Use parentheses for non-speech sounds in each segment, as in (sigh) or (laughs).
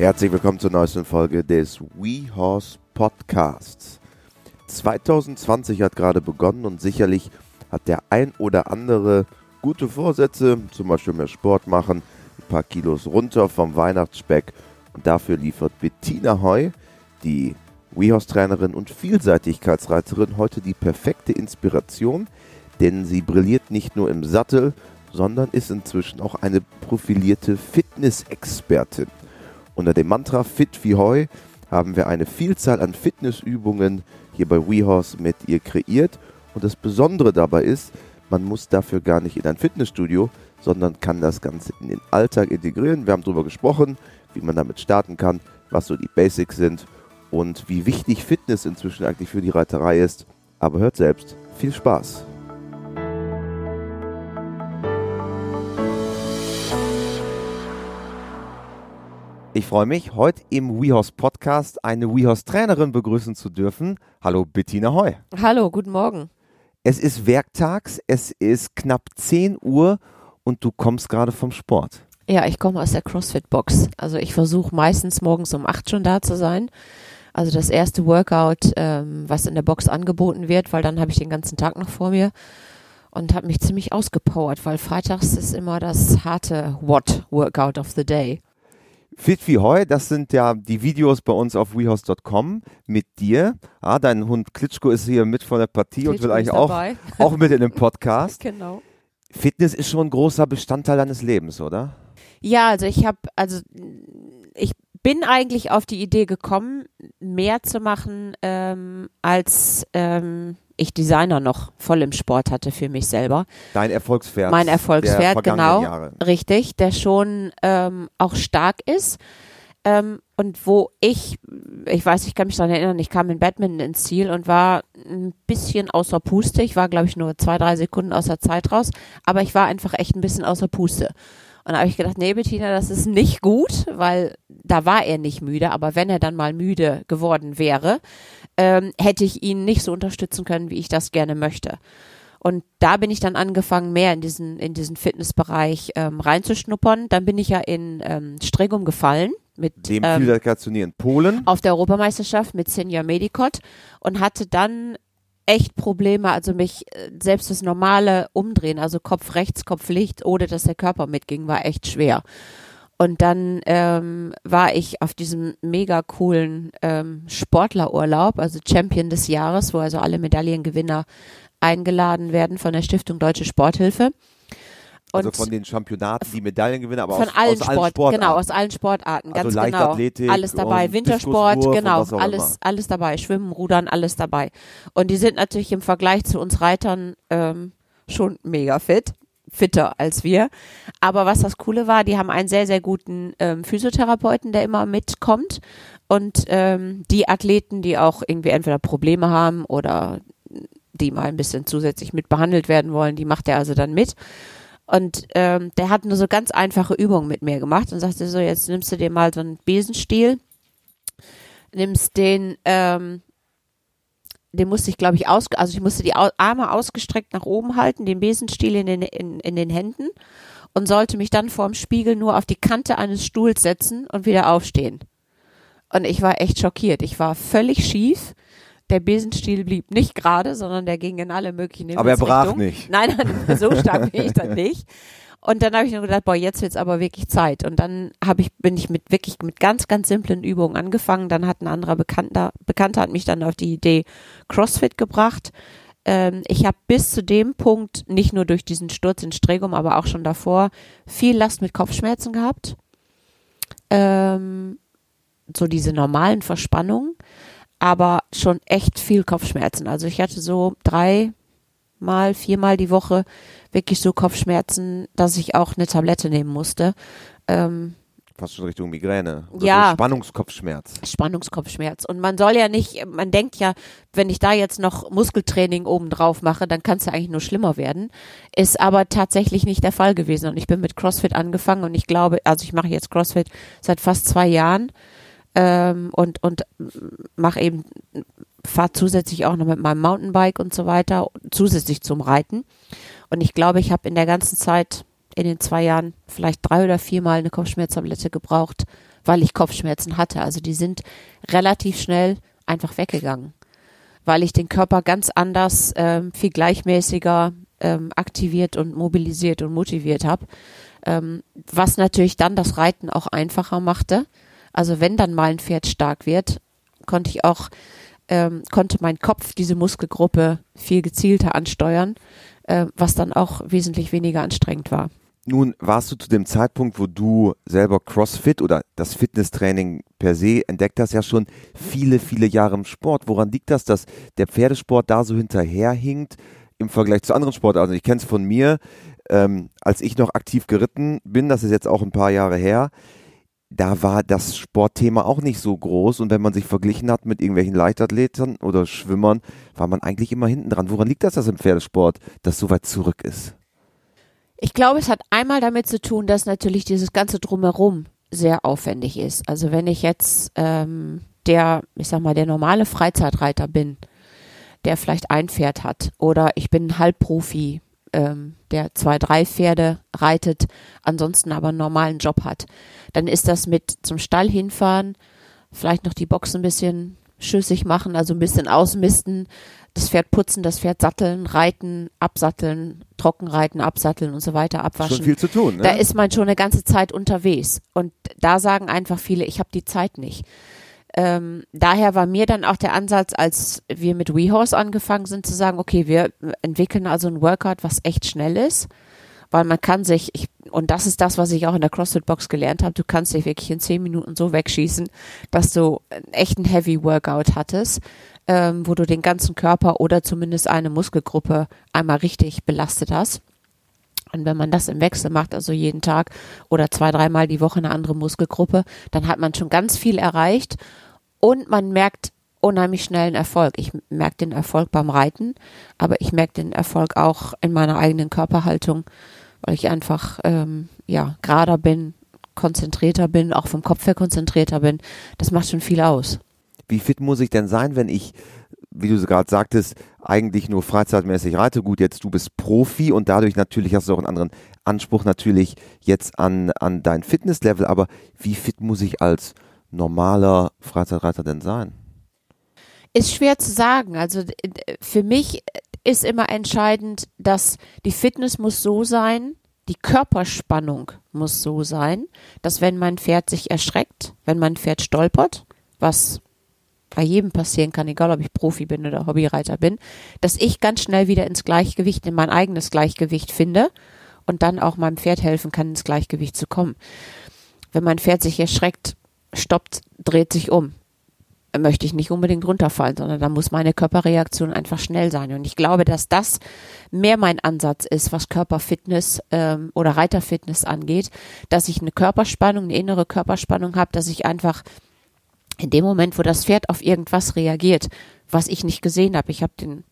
Herzlich willkommen zur neuesten Folge des WeHorse Podcasts. 2020 hat gerade begonnen und sicherlich hat der ein oder andere gute Vorsätze, zum Beispiel mehr Sport machen, ein paar Kilos runter vom Weihnachtsspeck und dafür liefert Bettina Heu, die WeHorse-Trainerin und Vielseitigkeitsreiterin, heute die perfekte Inspiration, denn sie brilliert nicht nur im Sattel, sondern ist inzwischen auch eine profilierte Fitnessexpertin. Unter dem Mantra Fit wie Heu haben wir eine Vielzahl an Fitnessübungen hier bei WeHorse mit ihr kreiert. Und das Besondere dabei ist, man muss dafür gar nicht in ein Fitnessstudio, sondern kann das Ganze in den Alltag integrieren. Wir haben darüber gesprochen, wie man damit starten kann, was so die Basics sind und wie wichtig Fitness inzwischen eigentlich für die Reiterei ist. Aber hört selbst, viel Spaß! Ich freue mich, heute im WeHorse Podcast eine WeHorse Trainerin begrüßen zu dürfen. Hallo Bettina Heu. Hallo, guten Morgen. Es ist werktags, es ist knapp 10 Uhr und du kommst gerade vom Sport. Ja, ich komme aus der CrossFit-Box. Also ich versuche meistens morgens um 8 schon da zu sein. Also das erste Workout, ähm, was in der Box angeboten wird, weil dann habe ich den ganzen Tag noch vor mir und habe mich ziemlich ausgepowert, weil freitags ist immer das harte What-Workout of the Day. Fit wie Heu, das sind ja die Videos bei uns auf wehouse.com mit dir. Ah, dein Hund Klitschko ist hier mit von der Partie Klitschko und will eigentlich auch, (laughs) auch mit in dem Podcast. (laughs) genau. Fitness ist schon ein großer Bestandteil deines Lebens, oder? Ja, also ich habe, also ich bin eigentlich auf die Idee gekommen, mehr zu machen, ähm, als ähm, ich Designer noch voll im Sport hatte für mich selber. Dein Erfolgspferd. Mein Erfolgspferd, genau. Jahre. Richtig, der schon ähm, auch stark ist. Ähm, und wo ich, ich weiß, ich kann mich daran erinnern, ich kam in Badminton ins Ziel und war ein bisschen außer Puste. Ich war, glaube ich, nur zwei, drei Sekunden aus der Zeit raus, aber ich war einfach echt ein bisschen außer Puste. Und da habe ich gedacht, nee, Bettina, das ist nicht gut, weil da war er nicht müde, aber wenn er dann mal müde geworden wäre, ähm, hätte ich ihn nicht so unterstützen können, wie ich das gerne möchte. Und da bin ich dann angefangen, mehr in diesen, in diesen Fitnessbereich ähm, reinzuschnuppern. Dann bin ich ja in ähm, Stregum gefallen. Mit, Dem ähm, Polen. Auf der Europameisterschaft mit Senior Medicot und hatte dann echt Probleme, also mich äh, selbst das normale Umdrehen, also Kopf rechts, Kopf links, ohne dass der Körper mitging, war echt schwer. Und dann ähm, war ich auf diesem mega coolen ähm, Sportlerurlaub, also Champion des Jahres, wo also alle Medaillengewinner eingeladen werden von der Stiftung Deutsche Sporthilfe. Und also von den Championaten, die Medaillengewinner, aber von aus, allen, aus Sport, allen Sportarten. Genau, aus allen Sportarten, also ganz Leichtathletik genau. Alles dabei, Wintersport, genau, alles, alles dabei, Schwimmen, Rudern, alles dabei. Und die sind natürlich im Vergleich zu uns Reitern ähm, schon mega fit fitter als wir. Aber was das Coole war, die haben einen sehr, sehr guten ähm, Physiotherapeuten, der immer mitkommt. Und ähm, die Athleten, die auch irgendwie entweder Probleme haben oder die mal ein bisschen zusätzlich mit behandelt werden wollen, die macht er also dann mit. Und ähm, der hat nur so ganz einfache Übungen mit mir gemacht und sagte so, jetzt nimmst du dir mal so einen Besenstiel, nimmst den, ähm, den musste ich, glaube ich, aus, also ich musste die Arme ausgestreckt nach oben halten, den Besenstiel in den, in, in den Händen und sollte mich dann vorm Spiegel nur auf die Kante eines Stuhls setzen und wieder aufstehen. Und ich war echt schockiert. Ich war völlig schief der Besenstiel blieb nicht gerade, sondern der ging in alle möglichen Aber er brach nicht. Nein, nein, (laughs) so stark bin ich dann nicht. Und dann habe ich nur gedacht, boah, jetzt wird's aber wirklich Zeit. Und dann habe ich, bin ich mit wirklich mit ganz, ganz simplen Übungen angefangen. Dann hat ein anderer Bekannter, Bekannter hat mich dann auf die Idee CrossFit gebracht. Ähm, ich habe bis zu dem Punkt nicht nur durch diesen Sturz in Stregum, aber auch schon davor viel Last mit Kopfschmerzen gehabt. Ähm, so diese normalen Verspannungen aber schon echt viel Kopfschmerzen. Also ich hatte so dreimal, viermal die Woche wirklich so Kopfschmerzen, dass ich auch eine Tablette nehmen musste. Ähm, Fast schon Richtung Migräne. Oder ja. So Spannungskopfschmerz. Spannungskopfschmerz. Und man soll ja nicht, man denkt ja, wenn ich da jetzt noch Muskeltraining oben drauf mache, dann kann es ja eigentlich nur schlimmer werden. Ist aber tatsächlich nicht der Fall gewesen. Und ich bin mit CrossFit angefangen und ich glaube, also ich mache jetzt CrossFit seit fast zwei Jahren ähm, und, und mache eben, fahre zusätzlich auch noch mit meinem Mountainbike und so weiter, zusätzlich zum Reiten. Und ich glaube, ich habe in der ganzen Zeit, in den zwei Jahren, vielleicht drei oder viermal eine Kopfschmerztablette gebraucht, weil ich Kopfschmerzen hatte. Also die sind relativ schnell einfach weggegangen, weil ich den Körper ganz anders, ähm, viel gleichmäßiger ähm, aktiviert und mobilisiert und motiviert habe, ähm, was natürlich dann das Reiten auch einfacher machte. Also wenn dann mal ein Pferd stark wird, konnte ich auch ähm, konnte mein Kopf diese Muskelgruppe viel gezielter ansteuern, äh, was dann auch wesentlich weniger anstrengend war. Nun warst du zu dem Zeitpunkt, wo du selber CrossFit oder das Fitnesstraining per se entdeckt hast, ja schon viele, viele Jahre im Sport. Woran liegt das, dass der Pferdesport da so hinterherhinkt im Vergleich zu anderen Sportarten? Also ich kenne es von mir, ähm, als ich noch aktiv geritten bin, das ist jetzt auch ein paar Jahre her, da war das Sportthema auch nicht so groß und wenn man sich verglichen hat mit irgendwelchen Leichtathleten oder Schwimmern, war man eigentlich immer hinten dran. Woran liegt das, dass im Pferdesport das so weit zurück ist? Ich glaube, es hat einmal damit zu tun, dass natürlich dieses ganze Drumherum sehr aufwendig ist. Also wenn ich jetzt ähm, der, ich sag mal, der normale Freizeitreiter bin, der vielleicht ein Pferd hat, oder ich bin Halbprofi, ähm, der zwei, drei Pferde reitet, ansonsten aber einen normalen Job hat, dann ist das mit zum Stall hinfahren, vielleicht noch die Box ein bisschen schüssig machen, also ein bisschen ausmisten, das Pferd putzen, das Pferd satteln, reiten, absatteln, trockenreiten, absatteln und so weiter, abwaschen. Schon viel zu tun. Ne? Da ist man schon eine ganze Zeit unterwegs. Und da sagen einfach viele, ich habe die Zeit nicht. Ähm, daher war mir dann auch der Ansatz, als wir mit WeHorse angefangen sind, zu sagen, okay, wir entwickeln also ein Workout, was echt schnell ist, weil man kann sich, ich, und das ist das, was ich auch in der CrossFit Box gelernt habe, du kannst dich wirklich in zehn Minuten so wegschießen, dass du einen echten Heavy Workout hattest, ähm, wo du den ganzen Körper oder zumindest eine Muskelgruppe einmal richtig belastet hast. Und wenn man das im Wechsel macht, also jeden Tag oder zwei, dreimal die Woche eine andere Muskelgruppe, dann hat man schon ganz viel erreicht und man merkt unheimlich schnell einen Erfolg. Ich merke den Erfolg beim Reiten, aber ich merke den Erfolg auch in meiner eigenen Körperhaltung, weil ich einfach ähm, ja gerader bin, konzentrierter bin, auch vom Kopf her konzentrierter bin. Das macht schon viel aus. Wie fit muss ich denn sein, wenn ich wie du gerade sagtest, eigentlich nur freizeitmäßig reite. Gut, jetzt du bist Profi und dadurch natürlich hast du auch einen anderen Anspruch natürlich jetzt an, an dein Fitnesslevel. Aber wie fit muss ich als normaler Freizeitreiter denn sein? Ist schwer zu sagen. Also für mich ist immer entscheidend, dass die Fitness muss so sein, die Körperspannung muss so sein, dass wenn mein Pferd sich erschreckt, wenn mein Pferd stolpert, was bei jedem passieren kann, egal ob ich Profi bin oder Hobbyreiter bin, dass ich ganz schnell wieder ins Gleichgewicht, in mein eigenes Gleichgewicht finde und dann auch meinem Pferd helfen kann, ins Gleichgewicht zu kommen. Wenn mein Pferd sich erschreckt, stoppt, dreht sich um, möchte ich nicht unbedingt runterfallen, sondern da muss meine Körperreaktion einfach schnell sein. Und ich glaube, dass das mehr mein Ansatz ist, was Körperfitness ähm, oder Reiterfitness angeht, dass ich eine Körperspannung, eine innere Körperspannung habe, dass ich einfach in dem Moment, wo das Pferd auf irgendwas reagiert, was ich nicht gesehen habe, ich habe den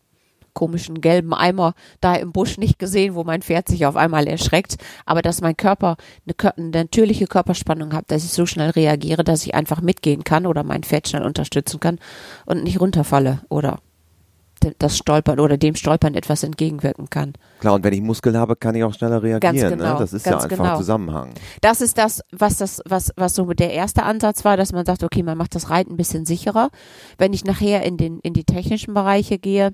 komischen gelben Eimer da im Busch nicht gesehen, wo mein Pferd sich auf einmal erschreckt, aber dass mein Körper eine, eine natürliche Körperspannung hat, dass ich so schnell reagiere, dass ich einfach mitgehen kann oder mein Pferd schnell unterstützen kann und nicht runterfalle oder das Stolpern oder dem Stolpern etwas entgegenwirken kann. Klar, und wenn ich Muskeln habe, kann ich auch schneller reagieren. Ganz ne? genau, ne? Das ist ja einfach genau. Zusammenhang. Das ist das, was das, was, was so der erste Ansatz war, dass man sagt, okay, man macht das Reiten ein bisschen sicherer. Wenn ich nachher in den, in die technischen Bereiche gehe,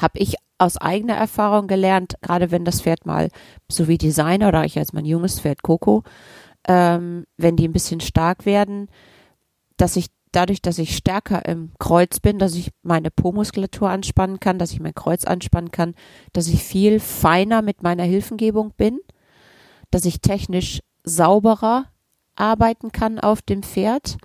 habe ich aus eigener Erfahrung gelernt, gerade wenn das Pferd mal, so wie Designer oder ich als mein junges Pferd Coco, ähm, wenn die ein bisschen stark werden, dass ich dadurch, dass ich stärker im Kreuz bin, dass ich meine Po-Muskulatur anspannen kann, dass ich mein Kreuz anspannen kann, dass ich viel feiner mit meiner Hilfengebung bin, dass ich technisch sauberer arbeiten kann auf dem Pferd,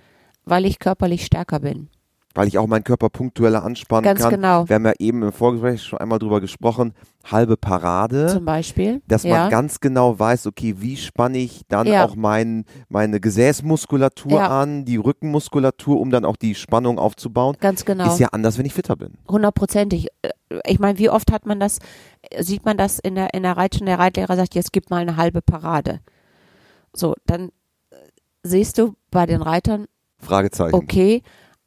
weil ich körperlich stärker bin weil ich auch meinen Körper punktueller anspannen Ganz kann. Genau. Wir haben ja eben im Vorgespräch schon einmal drüber gesprochen, halbe Parade. Zum Beispiel. Dass ja. man ganz genau weiß, okay, wie spanne ich dann ja. auch mein, meine Gesäßmuskulatur ja. an, die Rückenmuskulatur, um dann auch die Spannung aufzubauen. Ganz genau. Ist ja anders, wenn ich fitter bin. Hundertprozentig. Äh, ich meine, wie oft hat man das, sieht man das in der, in der Reitstunde, der Reitlehrer sagt, jetzt gib mal eine halbe Parade. So, dann äh, siehst du bei den Reitern, Fragezeichen. Okay,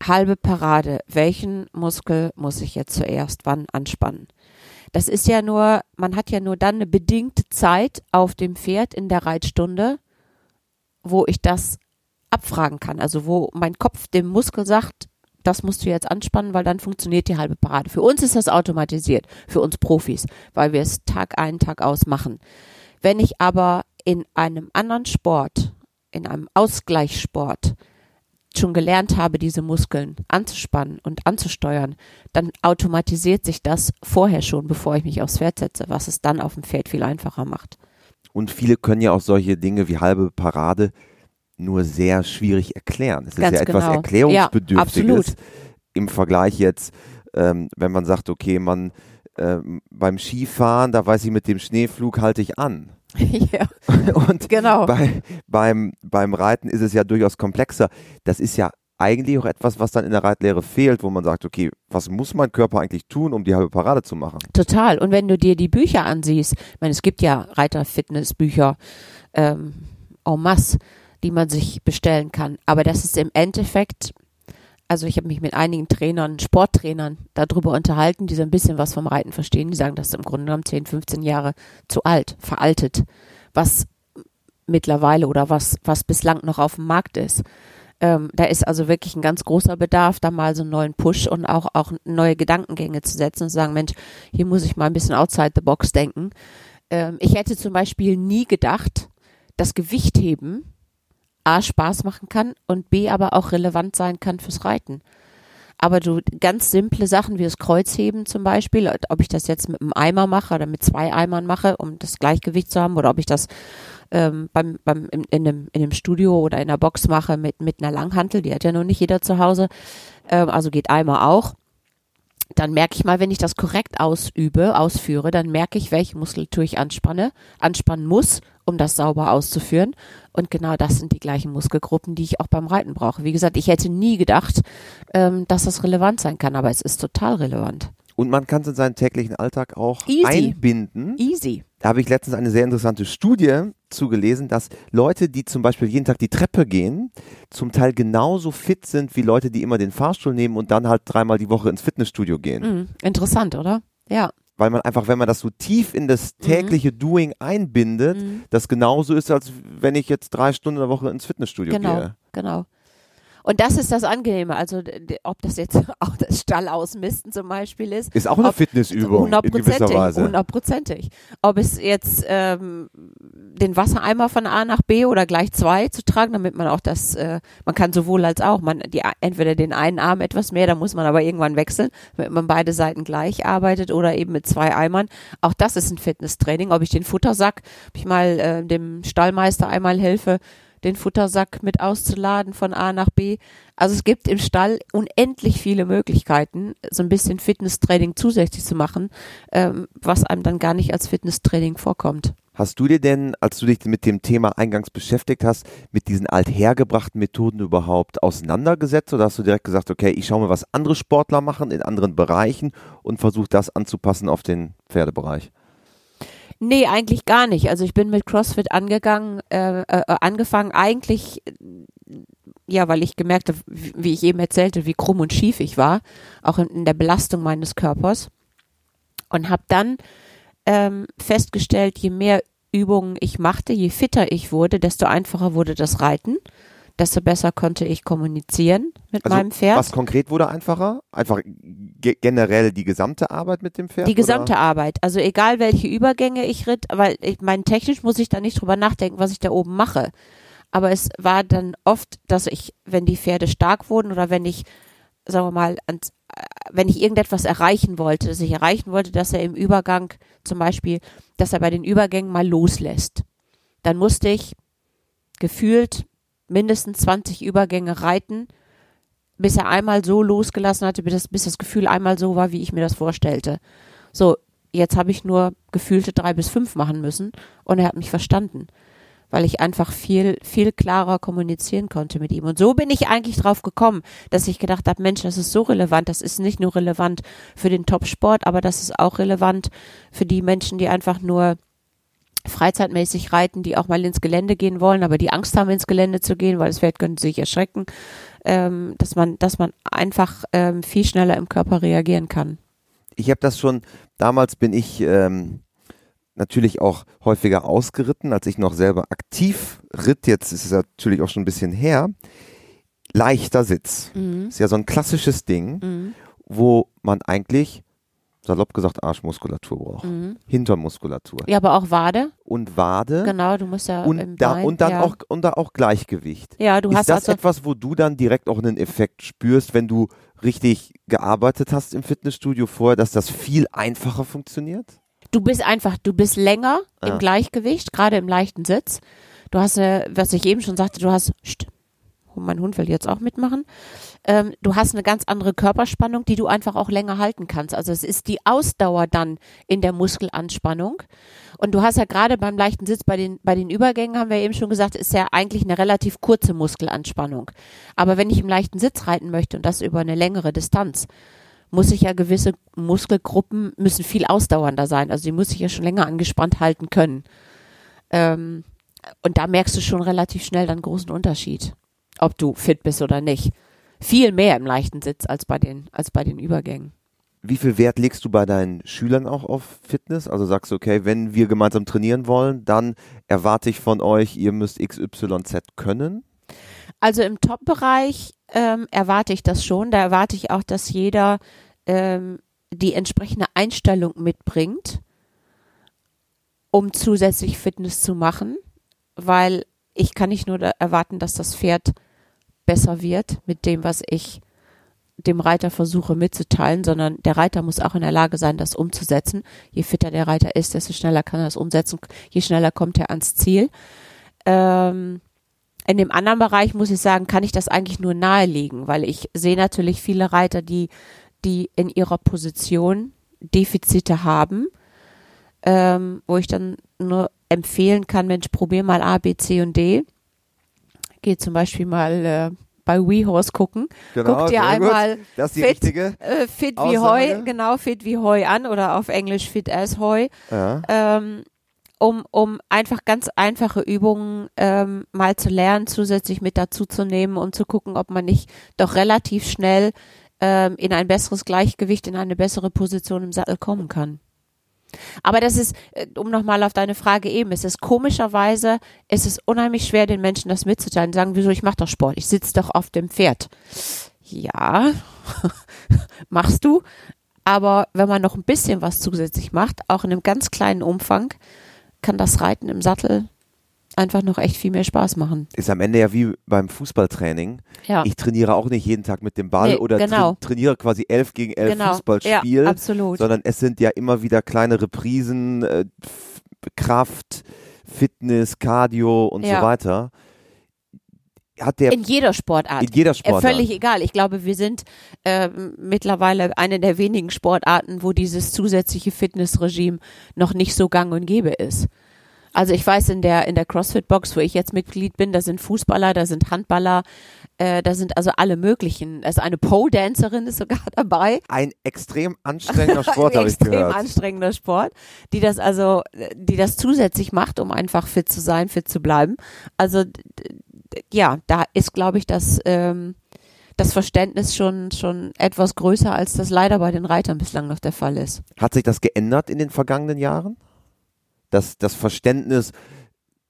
halbe Parade. Welchen Muskel muss ich jetzt zuerst wann anspannen? Das ist ja nur, man hat ja nur dann eine bedingte Zeit auf dem Pferd in der Reitstunde, wo ich das abfragen kann. Also wo mein Kopf dem Muskel sagt, das musst du jetzt anspannen, weil dann funktioniert die halbe Parade. Für uns ist das automatisiert, für uns Profis, weil wir es Tag ein, Tag aus machen. Wenn ich aber in einem anderen Sport, in einem Ausgleichssport, schon gelernt habe, diese Muskeln anzuspannen und anzusteuern, dann automatisiert sich das vorher schon, bevor ich mich aufs Pferd setze, was es dann auf dem Pferd viel einfacher macht. Und viele können ja auch solche Dinge wie halbe Parade nur sehr schwierig erklären. Es ist ja etwas genau. Erklärungsbedürftiges ja, im Vergleich jetzt, ähm, wenn man sagt, okay, man ähm, beim Skifahren, da weiß ich, mit dem Schneeflug halte ich an. (laughs) ja, (laughs) und genau. Bei, beim, beim Reiten ist es ja durchaus komplexer. Das ist ja eigentlich auch etwas, was dann in der Reitlehre fehlt, wo man sagt, okay, was muss mein Körper eigentlich tun, um die halbe Parade zu machen? Total. Und wenn du dir die Bücher ansiehst, ich meine, es gibt ja Reiterfitnessbücher ähm, en masse, die man sich bestellen kann. Aber das ist im Endeffekt, also ich habe mich mit einigen Trainern, Sporttrainern darüber unterhalten, die so ein bisschen was vom Reiten verstehen. Die sagen, das ist im Grunde genommen 10, 15 Jahre zu alt, veraltet, was mittlerweile oder was, was bislang noch auf dem Markt ist. Ähm, da ist also wirklich ein ganz großer Bedarf, da mal so einen neuen Push und auch, auch neue Gedankengänge zu setzen und zu sagen, Mensch, hier muss ich mal ein bisschen outside the box denken. Ähm, ich hätte zum Beispiel nie gedacht, dass Gewichtheben A Spaß machen kann und B aber auch relevant sein kann fürs Reiten. Aber du ganz simple Sachen wie das Kreuzheben zum Beispiel, ob ich das jetzt mit einem Eimer mache oder mit zwei Eimern mache, um das Gleichgewicht zu haben, oder ob ich das ähm, beim, beim in, in, einem, in einem Studio oder in der Box mache mit, mit einer Langhantel, die hat ja noch nicht jeder zu Hause, ähm, also geht Eimer auch dann merke ich mal, wenn ich das korrekt ausübe, ausführe, dann merke ich, welche Muskulatur ich anspanne, anspannen muss, um das sauber auszuführen. Und genau das sind die gleichen Muskelgruppen, die ich auch beim Reiten brauche. Wie gesagt, ich hätte nie gedacht, ähm, dass das relevant sein kann, aber es ist total relevant. Und man kann es in seinen täglichen Alltag auch Easy. einbinden. Easy. Da habe ich letztens eine sehr interessante Studie zugelesen, dass Leute, die zum Beispiel jeden Tag die Treppe gehen, zum Teil genauso fit sind wie Leute, die immer den Fahrstuhl nehmen und dann halt dreimal die Woche ins Fitnessstudio gehen. Mhm. Interessant, oder? Ja. Weil man einfach, wenn man das so tief in das mhm. tägliche mhm. Doing einbindet, mhm. das genauso ist, als wenn ich jetzt drei Stunden in der Woche ins Fitnessstudio genau, gehe. Genau, genau. Und das ist das Angenehme. Also ob das jetzt (laughs) auch das Stall ausmisten zum Beispiel ist. Ist auch eine Fitnessübung hundertprozentig, hundertprozentig. Ob es jetzt ähm, den Wassereimer von A nach B oder gleich zwei zu tragen, damit man auch das, äh, man kann sowohl als auch, man die entweder den einen Arm etwas mehr, da muss man aber irgendwann wechseln, damit man beide Seiten gleich arbeitet oder eben mit zwei Eimern. Auch das ist ein Fitnesstraining. Ob ich den Futtersack, ob ich mal äh, dem Stallmeister einmal helfe, den Futtersack mit auszuladen von A nach B. Also es gibt im Stall unendlich viele Möglichkeiten, so ein bisschen Fitnesstraining zusätzlich zu machen, ähm, was einem dann gar nicht als Fitnesstraining vorkommt. Hast du dir denn, als du dich mit dem Thema eingangs beschäftigt hast, mit diesen althergebrachten Methoden überhaupt auseinandergesetzt oder hast du direkt gesagt, okay, ich schaue mir, was andere Sportler machen in anderen Bereichen und versuche das anzupassen auf den Pferdebereich? Nee, eigentlich gar nicht. Also ich bin mit CrossFit angegangen, äh, äh, angefangen eigentlich, ja, weil ich gemerkt habe, wie ich eben erzählte, wie krumm und schief ich war, auch in, in der Belastung meines Körpers. Und habe dann ähm, festgestellt, je mehr Übungen ich machte, je fitter ich wurde, desto einfacher wurde das Reiten desto besser konnte ich kommunizieren mit also meinem Pferd. Was konkret wurde einfacher? Einfach ge generell die gesamte Arbeit mit dem Pferd? Die gesamte oder? Arbeit. Also egal welche Übergänge ich ritt, weil ich meine, technisch muss ich da nicht drüber nachdenken, was ich da oben mache. Aber es war dann oft, dass ich, wenn die Pferde stark wurden oder wenn ich, sagen wir mal, ans, äh, wenn ich irgendetwas erreichen wollte, dass ich erreichen wollte, dass er im Übergang zum Beispiel, dass er bei den Übergängen mal loslässt, dann musste ich gefühlt mindestens 20 Übergänge reiten, bis er einmal so losgelassen hatte, bis das, bis das Gefühl einmal so war, wie ich mir das vorstellte. So, jetzt habe ich nur gefühlte drei bis fünf machen müssen und er hat mich verstanden, weil ich einfach viel, viel klarer kommunizieren konnte mit ihm. Und so bin ich eigentlich drauf gekommen, dass ich gedacht habe, Mensch, das ist so relevant, das ist nicht nur relevant für den Top-Sport, aber das ist auch relevant für die Menschen, die einfach nur freizeitmäßig reiten, die auch mal ins Gelände gehen wollen, aber die Angst haben, ins Gelände zu gehen, weil das Pferd könnte sich erschrecken, ähm, dass man, dass man einfach ähm, viel schneller im Körper reagieren kann. Ich habe das schon, damals bin ich ähm, natürlich auch häufiger ausgeritten, als ich noch selber aktiv ritt. Jetzt ist es natürlich auch schon ein bisschen her. Leichter Sitz. Mhm. Ist ja so ein klassisches Ding, mhm. wo man eigentlich salopp gesagt Arschmuskulatur braucht. Mhm. Hinternmuskulatur. Ja, aber auch Wade. Und Wade. Genau, du musst ja und da Bein, und dann ja. auch und da auch Gleichgewicht. Ja, du ist hast das also etwas, wo du dann direkt auch einen Effekt spürst, wenn du richtig gearbeitet hast im Fitnessstudio vorher, dass das viel einfacher funktioniert? Du bist einfach, du bist länger ah. im Gleichgewicht, gerade im leichten Sitz. Du hast, was ich eben schon sagte, du hast, st, mein Hund will jetzt auch mitmachen. Ähm, du hast eine ganz andere Körperspannung, die du einfach auch länger halten kannst. Also es ist die Ausdauer dann in der Muskelanspannung. Und du hast ja gerade beim leichten Sitz bei den, bei den Übergängen, haben wir eben schon gesagt, ist ja eigentlich eine relativ kurze Muskelanspannung. Aber wenn ich im leichten Sitz reiten möchte und das über eine längere Distanz, muss ich ja gewisse Muskelgruppen müssen viel ausdauernder sein. Also die muss ich ja schon länger angespannt halten können. Ähm, und da merkst du schon relativ schnell dann großen Unterschied, ob du fit bist oder nicht. Viel mehr im leichten Sitz als bei den, als bei den Übergängen. Wie viel Wert legst du bei deinen Schülern auch auf Fitness? Also sagst du, okay, wenn wir gemeinsam trainieren wollen, dann erwarte ich von euch, ihr müsst XYZ können? Also im Top-Bereich ähm, erwarte ich das schon. Da erwarte ich auch, dass jeder ähm, die entsprechende Einstellung mitbringt, um zusätzlich Fitness zu machen, weil ich kann nicht nur erwarten, dass das Pferd besser wird mit dem, was ich dem Reiter versuche mitzuteilen, sondern der Reiter muss auch in der Lage sein, das umzusetzen. Je fitter der Reiter ist, desto schneller kann er das umsetzen, je schneller kommt er ans Ziel. Ähm, in dem anderen Bereich muss ich sagen, kann ich das eigentlich nur nahelegen, weil ich sehe natürlich viele Reiter, die, die in ihrer Position Defizite haben, ähm, wo ich dann nur empfehlen kann, Mensch, probier mal A, B, C und D. Geh zum Beispiel mal äh, bei WeHorse gucken. Genau, Guck dir einmal fit, äh, fit wie Heu, genau, fit wie Heu an oder auf Englisch fit as Heu. Ja. Ähm, um, um einfach ganz einfache Übungen ähm, mal zu lernen, zusätzlich mit dazu zu nehmen und zu gucken, ob man nicht doch relativ schnell ähm, in ein besseres Gleichgewicht, in eine bessere Position im Sattel kommen kann. Aber das ist, äh, um nochmal auf deine Frage eben, es ist komischerweise, es ist unheimlich schwer, den Menschen das mitzuteilen. Sagen, wieso, ich mache doch Sport, ich sitze doch auf dem Pferd. Ja, (laughs) machst du. Aber wenn man noch ein bisschen was zusätzlich macht, auch in einem ganz kleinen Umfang, kann das Reiten im Sattel einfach noch echt viel mehr Spaß machen. Ist am Ende ja wie beim Fußballtraining. Ja. Ich trainiere auch nicht jeden Tag mit dem Ball nee, oder genau. tra trainiere quasi elf gegen elf genau. Fußballspiel, ja, absolut. sondern es sind ja immer wieder kleine Reprisen, äh, Kraft, Fitness, Cardio und ja. so weiter. Hat der in jeder Sportart. In jeder Sportart. Äh, völlig egal. Ich glaube, wir sind äh, mittlerweile eine der wenigen Sportarten, wo dieses zusätzliche Fitnessregime noch nicht so gang und gäbe ist. Also ich weiß, in der, in der CrossFit-Box, wo ich jetzt Mitglied bin, da sind Fußballer, da sind Handballer, äh, da sind also alle möglichen. Also eine Pole-Dancerin ist sogar (laughs) dabei. Ein extrem anstrengender (laughs) Sport, habe ich gehört. Extrem anstrengender Sport, die das also, die das zusätzlich macht, um einfach fit zu sein, fit zu bleiben. Also ja, da ist, glaube ich, das, ähm, das Verständnis schon, schon etwas größer, als das leider bei den Reitern bislang noch der Fall ist. Hat sich das geändert in den vergangenen Jahren? Das, das Verständnis,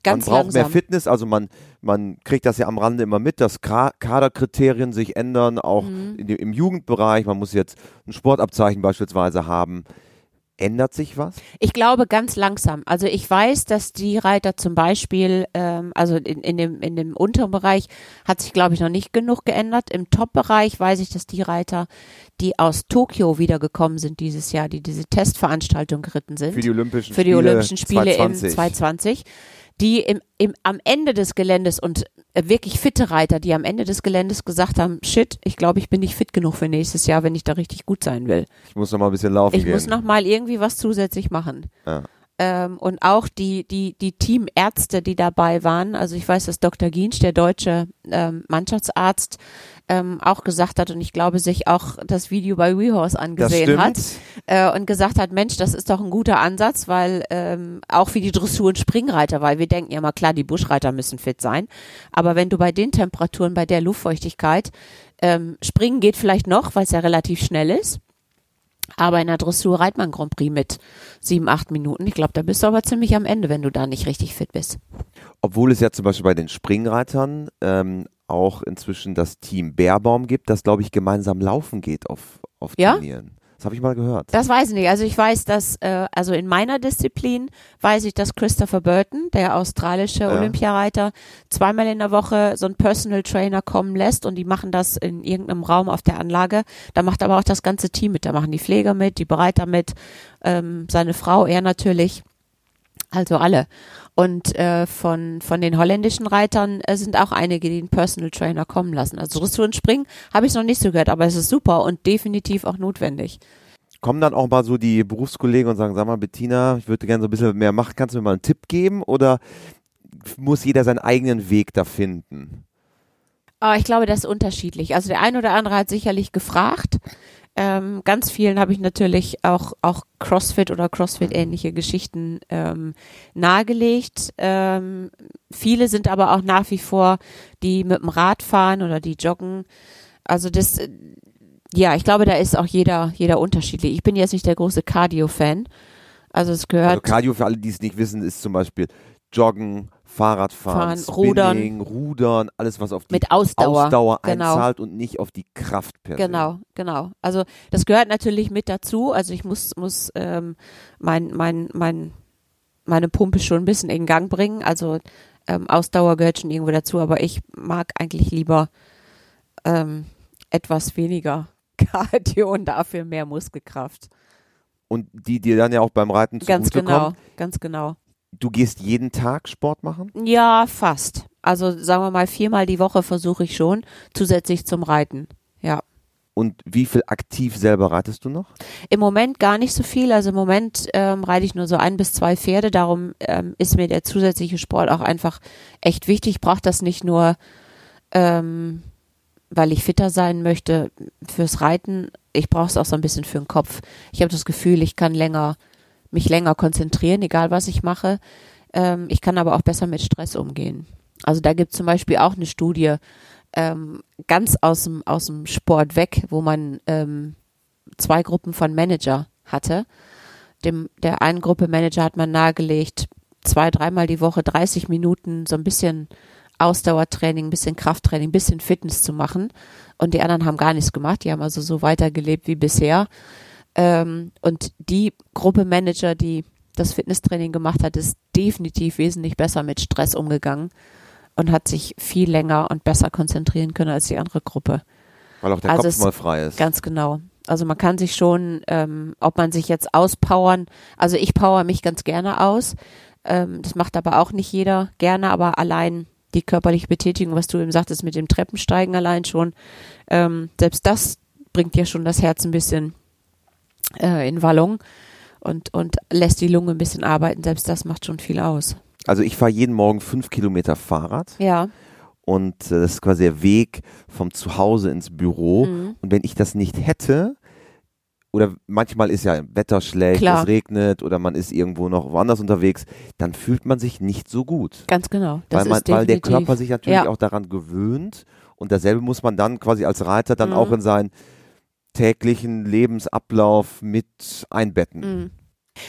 Ganz man braucht langsam. mehr Fitness, also man, man kriegt das ja am Rande immer mit, dass Kaderkriterien sich ändern, auch mhm. in, im Jugendbereich. Man muss jetzt ein Sportabzeichen beispielsweise haben. Ändert sich was? Ich glaube ganz langsam. Also ich weiß, dass die Reiter zum Beispiel, ähm, also in, in, dem, in dem unteren Bereich hat sich, glaube ich, noch nicht genug geändert. Im Top-Bereich weiß ich, dass die Reiter, die aus Tokio wiedergekommen sind dieses Jahr, die diese Testveranstaltung geritten sind. Für die Olympischen für die Spiele, Olympischen Spiele 2020. im 2020 die im, im, am Ende des Geländes und äh, wirklich fitte Reiter, die am Ende des Geländes gesagt haben, shit, ich glaube, ich bin nicht fit genug für nächstes Jahr, wenn ich da richtig gut sein will. Ich muss noch mal ein bisschen laufen ich gehen. muss noch mal irgendwie was zusätzlich machen. Ja. Ähm, und auch die, die, die Teamärzte, die dabei waren, also ich weiß, dass Dr. Giensch, der deutsche ähm, Mannschaftsarzt, ähm, auch gesagt hat und ich glaube, sich auch das Video bei WeHorse angesehen hat äh, und gesagt hat, Mensch, das ist doch ein guter Ansatz, weil ähm, auch für die Dressur- und Springreiter, weil wir denken ja mal, klar, die Buschreiter müssen fit sein, aber wenn du bei den Temperaturen, bei der Luftfeuchtigkeit, ähm, springen geht vielleicht noch, weil es ja relativ schnell ist, Aber in der Dressur reitet man Grand Prix mit sieben, acht Minuten. Ich glaube, da bist du aber ziemlich am Ende, wenn du da nicht richtig fit bist. Obwohl es ja zum Beispiel bei den Springreitern ähm, auch inzwischen das Team Bärbaum gibt, das, glaube ich, gemeinsam laufen geht auf, auf ja? Turnieren. Das habe ich mal gehört. Das weiß ich nicht. Also ich weiß, dass, äh, also in meiner Disziplin weiß ich, dass Christopher Burton, der australische ja. Olympiareiter, zweimal in der Woche so einen Personal Trainer kommen lässt und die machen das in irgendeinem Raum auf der Anlage. Da macht aber auch das ganze Team mit. Da machen die Pfleger mit, die Bereiter mit, ähm, seine Frau, er natürlich. Also alle. Und äh, von, von den holländischen Reitern äh, sind auch einige, die einen Personal Trainer kommen lassen. Also Dressur und Springen habe ich noch nicht so gehört, aber es ist super und definitiv auch notwendig. Kommen dann auch mal so die Berufskollegen und sagen, sag mal Bettina, ich würde gerne so ein bisschen mehr machen, kannst du mir mal einen Tipp geben oder muss jeder seinen eigenen Weg da finden? Oh, ich glaube, das ist unterschiedlich. Also der eine oder andere hat sicherlich gefragt. Ähm, ganz vielen habe ich natürlich auch, auch CrossFit oder CrossFit-ähnliche Geschichten ähm, nahegelegt. Ähm, viele sind aber auch nach wie vor, die mit dem Rad fahren oder die joggen. Also das, ja, ich glaube, da ist auch jeder, jeder unterschiedlich. Ich bin jetzt nicht der große Cardio-Fan. Also es gehört. Also Cardio für alle, die es nicht wissen, ist zum Beispiel Joggen, Fahrradfahren, Fahren, Spinning, Rudern. Rudern, alles was auf die Mit Ausdauer, Ausdauer genau. einzahlt und nicht auf die Kraft per Genau, genau. Also das gehört natürlich mit dazu. Also ich muss muss ähm, mein mein mein meine Pumpe schon ein bisschen in Gang bringen. Also ähm, Ausdauer gehört schon irgendwo dazu, aber ich mag eigentlich lieber ähm, etwas weniger (laughs) Cardio und dafür mehr Muskelkraft. Und die dir dann ja auch beim Reiten Ganz genau, kommen. ganz genau. Du gehst jeden Tag Sport machen? Ja, fast. Also sagen wir mal viermal die Woche versuche ich schon, zusätzlich zum Reiten. Ja. Und wie viel aktiv selber reitest du noch? Im Moment gar nicht so viel. Also im Moment ähm, reite ich nur so ein bis zwei Pferde. Darum ähm, ist mir der zusätzliche Sport auch einfach echt wichtig. Ich brauche das nicht nur, ähm, weil ich fitter sein möchte fürs Reiten. Ich brauche es auch so ein bisschen für den Kopf. Ich habe das Gefühl, ich kann länger mich länger konzentrieren, egal was ich mache. Ähm, ich kann aber auch besser mit Stress umgehen. Also da gibt es zum Beispiel auch eine Studie ähm, ganz aus dem, aus dem Sport weg, wo man ähm, zwei Gruppen von Manager hatte. Dem, der einen Gruppe Manager hat man nahegelegt, zwei, dreimal die Woche 30 Minuten so ein bisschen Ausdauertraining, ein bisschen Krafttraining, ein bisschen Fitness zu machen. Und die anderen haben gar nichts gemacht. Die haben also so weitergelebt wie bisher. Ähm, und die Gruppe Manager, die das Fitnesstraining gemacht hat, ist definitiv wesentlich besser mit Stress umgegangen und hat sich viel länger und besser konzentrieren können als die andere Gruppe. Weil auch der also Kopf mal frei ist. Ganz genau. Also man kann sich schon, ähm, ob man sich jetzt auspowern, also ich power mich ganz gerne aus. Ähm, das macht aber auch nicht jeder gerne, aber allein die körperliche Betätigung, was du eben sagtest, mit dem Treppensteigen allein schon, ähm, selbst das bringt ja schon das Herz ein bisschen äh, in Wallung und, und lässt die Lunge ein bisschen arbeiten. Selbst das macht schon viel aus. Also ich fahre jeden Morgen fünf Kilometer Fahrrad. Ja. Und äh, das ist quasi der Weg vom Zuhause ins Büro. Mhm. Und wenn ich das nicht hätte, oder manchmal ist ja Wetter schlecht, Klar. es regnet oder man ist irgendwo noch woanders unterwegs, dann fühlt man sich nicht so gut. Ganz genau. Das weil, man, weil der Körper sich natürlich ja. auch daran gewöhnt und dasselbe muss man dann quasi als Reiter dann mhm. auch in sein täglichen Lebensablauf mit einbetten. Mhm.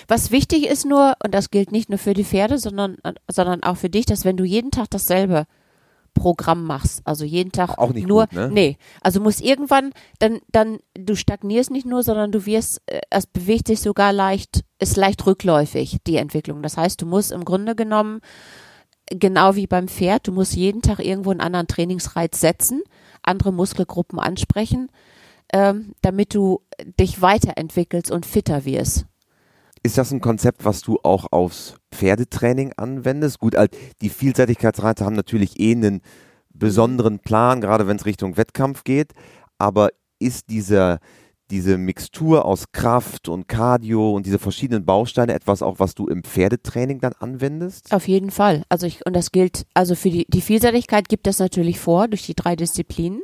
Was wichtig ist nur, und das gilt nicht nur für die Pferde, sondern, sondern auch für dich, dass wenn du jeden Tag dasselbe Programm machst, also jeden Tag auch nicht nur, gut, ne? nee, also muss irgendwann, dann, dann, du stagnierst nicht nur, sondern du wirst, äh, es bewegt sich sogar leicht, ist leicht rückläufig, die Entwicklung. Das heißt, du musst im Grunde genommen, genau wie beim Pferd, du musst jeden Tag irgendwo einen anderen Trainingsreiz setzen, andere Muskelgruppen ansprechen, ähm, damit du dich weiterentwickelst und fitter wirst. Ist das ein Konzept, was du auch aufs Pferdetraining anwendest? Gut, die Vielseitigkeitsreiter haben natürlich eh einen besonderen Plan, gerade wenn es Richtung Wettkampf geht. Aber ist dieser, diese Mixtur aus Kraft und Cardio und diese verschiedenen Bausteine etwas auch, was du im Pferdetraining dann anwendest? Auf jeden Fall. Also ich, und das gilt, also für die, die Vielseitigkeit gibt es natürlich vor durch die drei Disziplinen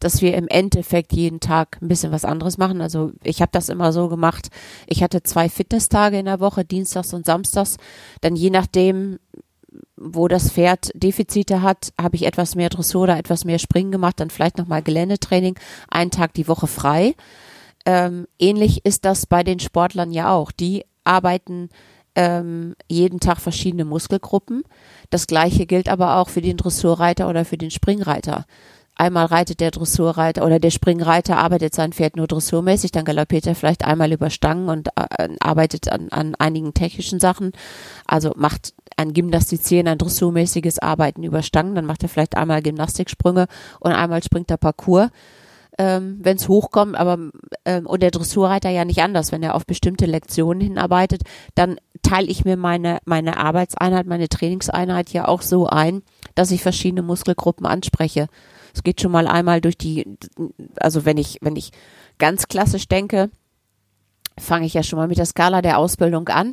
dass wir im Endeffekt jeden Tag ein bisschen was anderes machen. Also ich habe das immer so gemacht. Ich hatte zwei Fitnesstage in der Woche, Dienstags und Samstags. Dann je nachdem, wo das Pferd Defizite hat, habe ich etwas mehr Dressur oder etwas mehr Springen gemacht, dann vielleicht nochmal Geländetraining, einen Tag die Woche frei. Ähm, ähnlich ist das bei den Sportlern ja auch. Die arbeiten ähm, jeden Tag verschiedene Muskelgruppen. Das gleiche gilt aber auch für den Dressurreiter oder für den Springreiter. Einmal reitet der Dressurreiter oder der Springreiter arbeitet sein Pferd nur dressurmäßig, dann galoppiert er vielleicht einmal über Stangen und äh, arbeitet an, an einigen technischen Sachen. Also macht ein Gymnastizieren, ein dressurmäßiges Arbeiten über Stangen, dann macht er vielleicht einmal Gymnastiksprünge und einmal springt er Parcours ähm, wenn es hochkommt, aber ähm, und der Dressurreiter ja nicht anders, wenn er auf bestimmte Lektionen hinarbeitet, dann teile ich mir meine meine Arbeitseinheit, meine Trainingseinheit ja auch so ein, dass ich verschiedene Muskelgruppen anspreche. Es geht schon mal einmal durch die, also wenn ich wenn ich ganz klassisch denke, fange ich ja schon mal mit der Skala der Ausbildung an.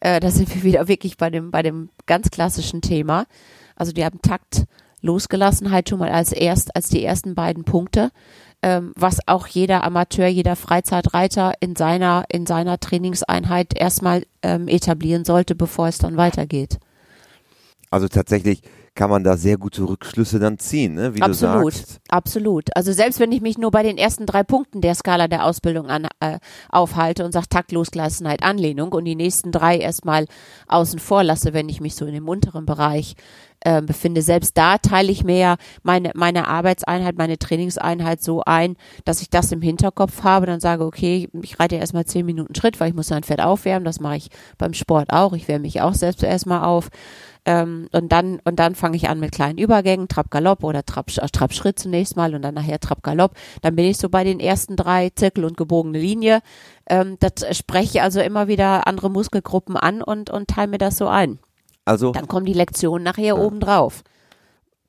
Äh, da sind wir wieder wirklich bei dem bei dem ganz klassischen Thema. Also die haben Takt, Losgelassenheit schon mal als erst, als die ersten beiden Punkte, ähm, was auch jeder Amateur, jeder Freizeitreiter in seiner, in seiner Trainingseinheit erstmal ähm, etablieren sollte, bevor es dann weitergeht. Also tatsächlich kann man da sehr gute Rückschlüsse dann ziehen, ne? wie absolut, du sagst. Absolut. Also selbst wenn ich mich nur bei den ersten drei Punkten der Skala der Ausbildung an, äh, aufhalte und sage Taktlosgelassenheit, Anlehnung und die nächsten drei erstmal außen vor lasse, wenn ich mich so in dem unteren Bereich äh, befinde. Selbst da teile ich mir ja meine, meine Arbeitseinheit, meine Trainingseinheit so ein, dass ich das im Hinterkopf habe, dann sage, okay, ich reite erstmal zehn Minuten Schritt, weil ich muss mein Pferd aufwärmen. Das mache ich beim Sport auch. Ich wärme mich auch selbst erstmal auf. Ähm, und dann, und dann fange ich an mit kleinen Übergängen, Trab-Galopp oder Trab-Schritt zunächst mal und dann nachher Trab-Galopp. Dann bin ich so bei den ersten drei Zirkel und gebogene Linie. Ähm, das spreche ich also immer wieder andere Muskelgruppen an und, und teile mir das so ein. Also. Dann kommen die Lektionen nachher ja. oben drauf.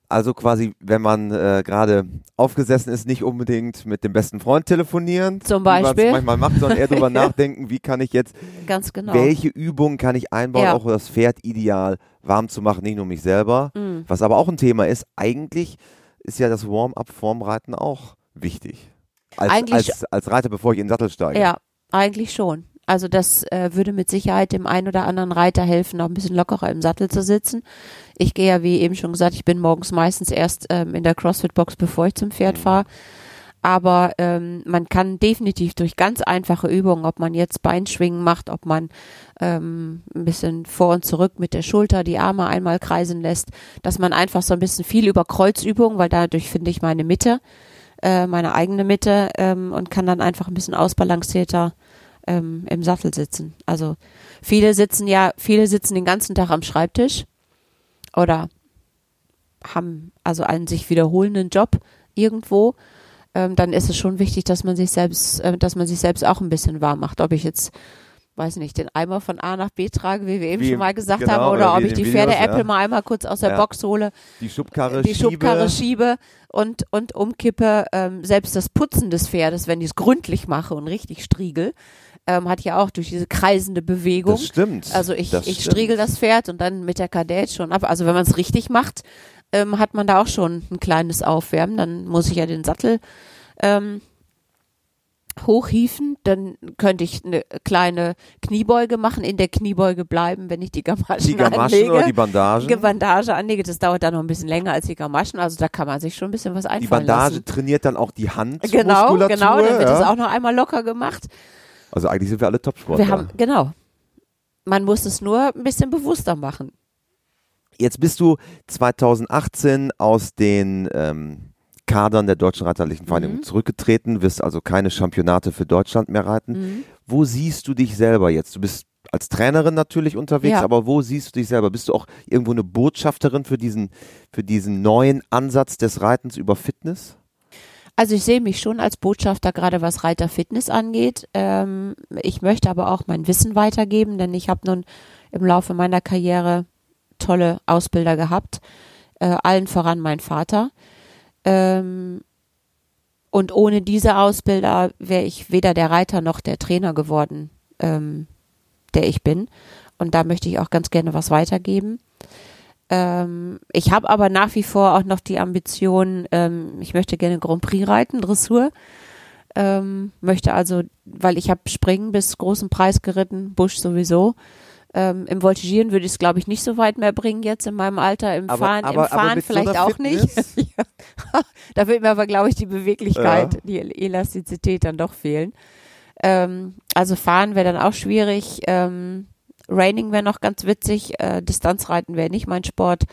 Also quasi, wenn man äh, gerade aufgesessen ist, nicht unbedingt mit dem besten Freund telefonieren, zum Beispiel, wie man manchmal macht, sondern eher darüber (laughs) nachdenken, wie kann ich jetzt, Ganz genau. welche Übungen kann ich einbauen, ja. auch das Pferd ideal warm zu machen, nicht nur mich selber. Mhm. Was aber auch ein Thema ist, eigentlich ist ja das Warm-up vorm Reiten auch wichtig. Als, als, als Reiter, bevor ich in den Sattel steige. Ja, eigentlich schon. Also das äh, würde mit Sicherheit dem einen oder anderen Reiter helfen, auch ein bisschen lockerer im Sattel zu sitzen. Ich gehe ja, wie eben schon gesagt, ich bin morgens meistens erst ähm, in der CrossFit-Box, bevor ich zum Pferd mhm. fahre. Aber ähm, man kann definitiv durch ganz einfache Übungen, ob man jetzt Beinschwingen macht, ob man ähm, ein bisschen vor und zurück mit der Schulter die Arme einmal kreisen lässt, dass man einfach so ein bisschen viel über Kreuzübungen, weil dadurch finde ich meine Mitte, äh, meine eigene Mitte ähm, und kann dann einfach ein bisschen ausbalancierter ähm, im Sattel sitzen. Also viele sitzen ja, viele sitzen den ganzen Tag am Schreibtisch oder haben also einen sich wiederholenden Job irgendwo. Ähm, dann ist es schon wichtig, dass man sich selbst, äh, dass man sich selbst auch ein bisschen warm macht. Ob ich jetzt weiß nicht, den Eimer von A nach B trage, wie wir eben wie, schon mal gesagt genau, haben, oder, oder ob ich die Pferde-Apple ja. mal einmal kurz aus der ja. Box hole, die Schubkarre, die schiebe. Schubkarre schiebe und, und umkippe. Ähm, selbst das Putzen des Pferdes, wenn ich es gründlich mache und richtig striegel, ähm, hat ja auch durch diese kreisende Bewegung. Das stimmt. Also ich, das ich striegel das Pferd und dann mit der Kadett schon ab. Also wenn man es richtig macht, ähm, hat man da auch schon ein kleines Aufwärmen. Dann muss ich ja den Sattel ähm, hochhieven, dann könnte ich eine kleine Kniebeuge machen, in der Kniebeuge bleiben, wenn ich die Gamaschen, die Gamaschen anlege. oder die Bandagen? Die Bandage anlege, das dauert dann noch ein bisschen länger als die Gamaschen, also da kann man sich schon ein bisschen was einfallen Die Bandage lassen. trainiert dann auch die Hand. Genau, genau, dann wird ja. das auch noch einmal locker gemacht. Also eigentlich sind wir alle Topsportler. Wir haben, genau. Man muss es nur ein bisschen bewusster machen. Jetzt bist du 2018 aus den ähm, Kadern der Deutschen Reiterlichen Vereinigung mhm. zurückgetreten, wirst also keine Championate für Deutschland mehr reiten. Mhm. Wo siehst du dich selber jetzt? Du bist als Trainerin natürlich unterwegs, ja. aber wo siehst du dich selber? Bist du auch irgendwo eine Botschafterin für diesen, für diesen neuen Ansatz des Reitens über Fitness? Also ich sehe mich schon als Botschafter, gerade was Reiterfitness angeht. Ähm, ich möchte aber auch mein Wissen weitergeben, denn ich habe nun im Laufe meiner Karriere tolle Ausbilder gehabt, äh, allen voran mein Vater. Ähm, und ohne diese Ausbilder wäre ich weder der Reiter noch der Trainer geworden, ähm, der ich bin. Und da möchte ich auch ganz gerne was weitergeben. Ähm, ich habe aber nach wie vor auch noch die Ambition, ähm, ich möchte gerne Grand Prix reiten, Dressur. Ähm, möchte also, weil ich habe Springen bis großen Preis geritten, Busch sowieso. Ähm, Im Voltigieren würde ich es, glaube ich, nicht so weit mehr bringen jetzt in meinem Alter. Im aber, Fahren, aber, im Fahren vielleicht so auch nicht. (laughs) da wird mir aber, glaube ich, die Beweglichkeit, ja. die Elastizität dann doch fehlen. Ähm, also fahren wäre dann auch schwierig. Ähm, Raining wäre noch ganz witzig. Äh, Distanzreiten wäre nicht mein Sport.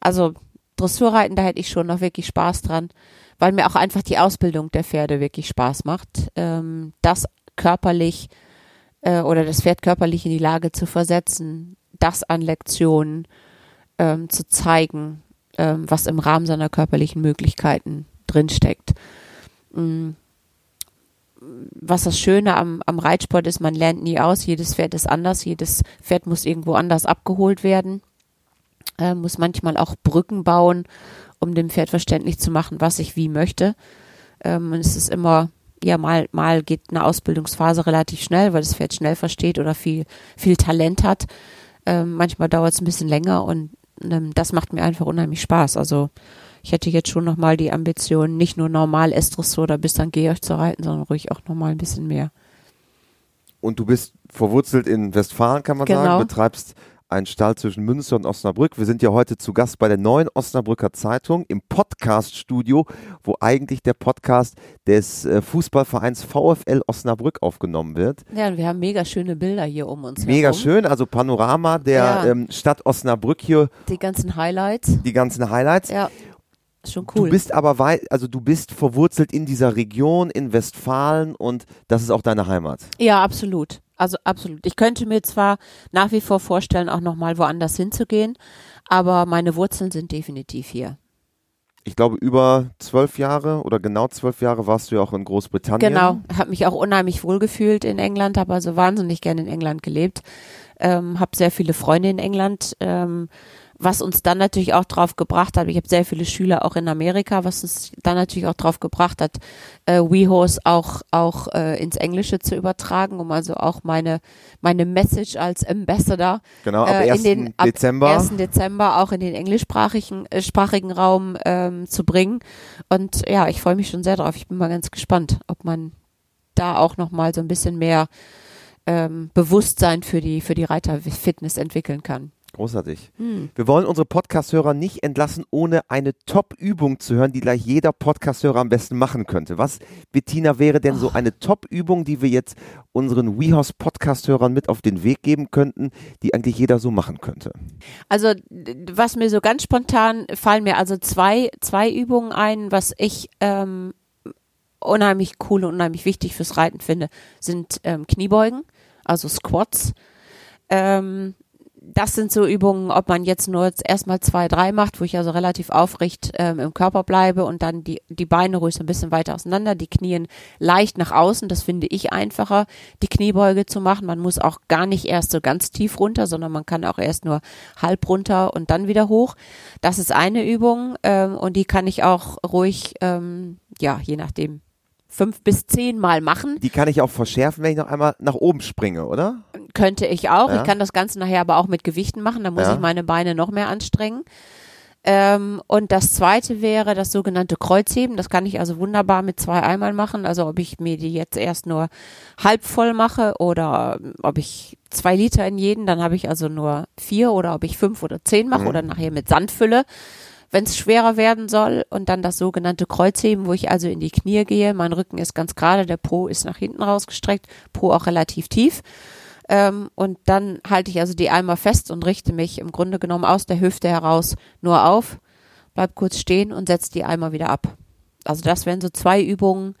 Also Dressurreiten, da hätte ich schon noch wirklich Spaß dran, weil mir auch einfach die Ausbildung der Pferde wirklich Spaß macht. Ähm, das körperlich äh, oder das Pferd körperlich in die Lage zu versetzen, das an Lektionen ähm, zu zeigen, ähm, was im Rahmen seiner körperlichen Möglichkeiten drinsteckt. Mhm was das Schöne am, am Reitsport ist, man lernt nie aus, jedes Pferd ist anders, jedes Pferd muss irgendwo anders abgeholt werden, äh, muss manchmal auch Brücken bauen, um dem Pferd verständlich zu machen, was ich wie möchte. Ähm, und es ist immer, ja, mal, mal geht eine Ausbildungsphase relativ schnell, weil das Pferd schnell versteht oder viel, viel Talent hat. Ähm, manchmal dauert es ein bisschen länger und ähm, das macht mir einfach unheimlich Spaß. Also ich hätte jetzt schon nochmal die Ambition, nicht nur normal S-Dressur oder bis dann ich zu reiten, sondern ruhig auch nochmal ein bisschen mehr. Und du bist verwurzelt in Westfalen, kann man genau. sagen, betreibst einen Stall zwischen Münster und Osnabrück. Wir sind ja heute zu Gast bei der neuen Osnabrücker Zeitung im Podcast-Studio, wo eigentlich der Podcast des äh, Fußballvereins VfL Osnabrück aufgenommen wird. Ja, und wir haben mega schöne Bilder hier um uns Mega herum. schön, also Panorama der ja. ähm, Stadt Osnabrück hier. Die ganzen Highlights. Die ganzen Highlights. Ja. Schon cool. Du bist aber weit, also du bist verwurzelt in dieser Region, in Westfalen und das ist auch deine Heimat. Ja, absolut. Also absolut. Ich könnte mir zwar nach wie vor vorstellen, auch nochmal woanders hinzugehen, aber meine Wurzeln sind definitiv hier. Ich glaube, über zwölf Jahre oder genau zwölf Jahre warst du ja auch in Großbritannien. Genau, habe mich auch unheimlich wohlgefühlt in England, habe also wahnsinnig gerne in England gelebt, ähm, habe sehr viele Freunde in England. Ähm, was uns dann natürlich auch drauf gebracht hat, ich habe sehr viele Schüler auch in Amerika, was uns dann natürlich auch drauf gebracht hat, äh, WeHorse auch auch äh, ins Englische zu übertragen, um also auch meine meine Message als Ambassador genau, ab äh, in den ab Dezember 1. Dezember auch in den englischsprachigen äh, sprachigen Raum ähm, zu bringen und ja, ich freue mich schon sehr drauf. Ich bin mal ganz gespannt, ob man da auch noch mal so ein bisschen mehr ähm, Bewusstsein für die für die Reiterfitness entwickeln kann. Großartig. Hm. Wir wollen unsere Podcast-Hörer nicht entlassen, ohne eine Top-Übung zu hören, die gleich jeder Podcast-Hörer am besten machen könnte. Was, Bettina, wäre denn oh. so eine Top-Übung, die wir jetzt unseren WeHouse-Podcast-Hörern mit auf den Weg geben könnten, die eigentlich jeder so machen könnte? Also, was mir so ganz spontan fallen mir also zwei, zwei Übungen ein, was ich ähm, unheimlich cool und unheimlich wichtig fürs Reiten finde, sind ähm, Kniebeugen, also Squats. Ähm, das sind so Übungen, ob man jetzt nur jetzt erstmal zwei, drei macht, wo ich also relativ aufrecht ähm, im Körper bleibe und dann die, die Beine ruhig so ein bisschen weiter auseinander, die Knien leicht nach außen. Das finde ich einfacher, die Kniebeuge zu machen. Man muss auch gar nicht erst so ganz tief runter, sondern man kann auch erst nur halb runter und dann wieder hoch. Das ist eine Übung ähm, und die kann ich auch ruhig, ähm, ja, je nachdem, fünf bis zehn Mal machen. Die kann ich auch verschärfen, wenn ich noch einmal nach oben springe, oder? Könnte ich auch. Ja. Ich kann das Ganze nachher aber auch mit Gewichten machen. Da muss ja. ich meine Beine noch mehr anstrengen. Ähm, und das zweite wäre das sogenannte Kreuzheben. Das kann ich also wunderbar mit zwei Eimern machen. Also ob ich mir die jetzt erst nur halb voll mache oder ob ich zwei Liter in jeden, dann habe ich also nur vier oder ob ich fünf oder zehn mache mhm. oder nachher mit Sand fülle wenn es schwerer werden soll und dann das sogenannte Kreuzheben, wo ich also in die Knie gehe. Mein Rücken ist ganz gerade, der Po ist nach hinten rausgestreckt, Po auch relativ tief. Ähm, und dann halte ich also die Eimer fest und richte mich im Grunde genommen aus der Hüfte heraus nur auf, bleib kurz stehen und setze die Eimer wieder ab. Also das wären so zwei Übungen,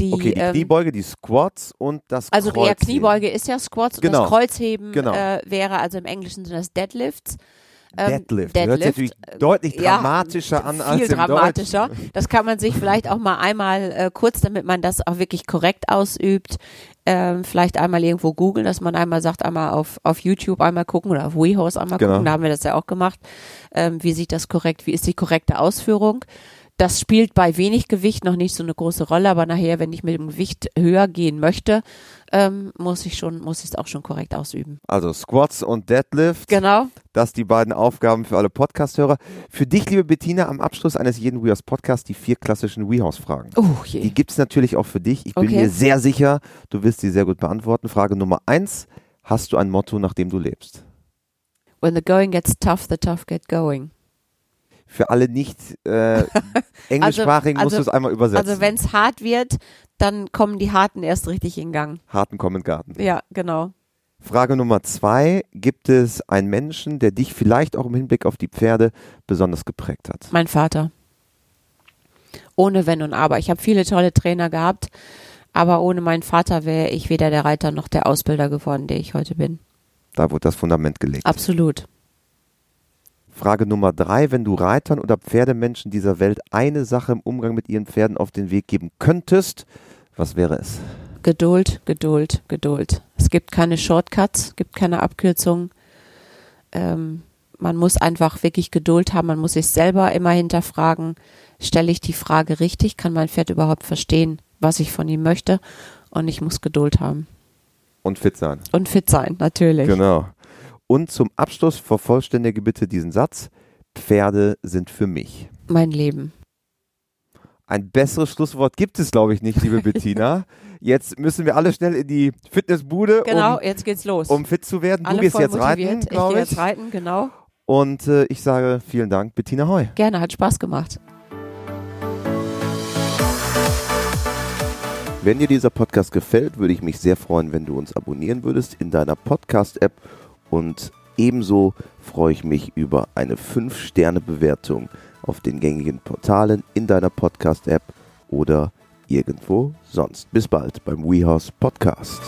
die, okay, die ähm, Kniebeuge, die Squats und das Also Kreuzheben. ja, Kniebeuge ist ja Squats genau. und das Kreuzheben genau. äh, wäre also im Englischen sind das Deadlifts. Ähm, Deadlift. Deadlift. Hört sich natürlich deutlich dramatischer ja, an als viel dramatischer. Das kann man sich vielleicht auch mal einmal äh, kurz, damit man das auch wirklich korrekt ausübt, ähm, vielleicht einmal irgendwo googeln, dass man einmal sagt, einmal auf, auf YouTube einmal gucken oder auf WeHorse einmal genau. gucken. Da haben wir das ja auch gemacht. Ähm, wie sieht das korrekt, wie ist die korrekte Ausführung? Das spielt bei wenig Gewicht noch nicht so eine große Rolle, aber nachher, wenn ich mit dem Gewicht höher gehen möchte, ähm, muss ich schon, muss ich es auch schon korrekt ausüben. Also Squats und Deadlift. Genau. Das die beiden Aufgaben für alle Podcast-Hörer. Für dich, liebe Bettina, am Abschluss eines jeden WeHouse Podcasts die vier klassischen WeHouse-Fragen. Oh, je. Die gibt es natürlich auch für dich. Ich bin okay. mir sehr sicher, du wirst sie sehr gut beantworten. Frage Nummer eins. Hast du ein Motto, nach dem du lebst? When the going gets tough, the tough get going. Für alle nicht äh, englischsprachigen (laughs) also, also, musst du es einmal übersetzen. Also wenn es hart wird, dann kommen die Harten erst richtig in Gang. Harten kommen in Garten. Ja, genau. Frage Nummer zwei. Gibt es einen Menschen, der dich vielleicht auch im Hinblick auf die Pferde besonders geprägt hat? Mein Vater. Ohne Wenn und Aber. Ich habe viele tolle Trainer gehabt, aber ohne meinen Vater wäre ich weder der Reiter noch der Ausbilder geworden, der ich heute bin. Da wurde das Fundament gelegt. Absolut. Frage Nummer drei, wenn du Reitern oder Pferdemenschen dieser Welt eine Sache im Umgang mit ihren Pferden auf den Weg geben könntest, was wäre es? Geduld, Geduld, Geduld. Es gibt keine Shortcuts, gibt keine Abkürzungen. Ähm, man muss einfach wirklich Geduld haben, man muss sich selber immer hinterfragen, stelle ich die Frage richtig, kann mein Pferd überhaupt verstehen, was ich von ihm möchte und ich muss Geduld haben. Und fit sein. Und fit sein, natürlich. Genau. Und zum Abschluss vervollständige bitte diesen Satz. Pferde sind für mich. Mein Leben. Ein besseres Schlusswort gibt es, glaube ich, nicht, liebe (laughs) Bettina. Jetzt müssen wir alle schnell in die Fitnessbude. Genau, um, jetzt geht's los. Um fit zu werden. Alle du gehst jetzt motiviert. reiten, glaube ich. Gehe jetzt reiten, genau. Und äh, ich sage vielen Dank, Bettina Heu. Gerne, hat Spaß gemacht. Wenn dir dieser Podcast gefällt, würde ich mich sehr freuen, wenn du uns abonnieren würdest in deiner Podcast-App und ebenso freue ich mich über eine 5-Sterne-Bewertung auf den gängigen Portalen in deiner Podcast-App oder irgendwo sonst. Bis bald beim WeHouse Podcast.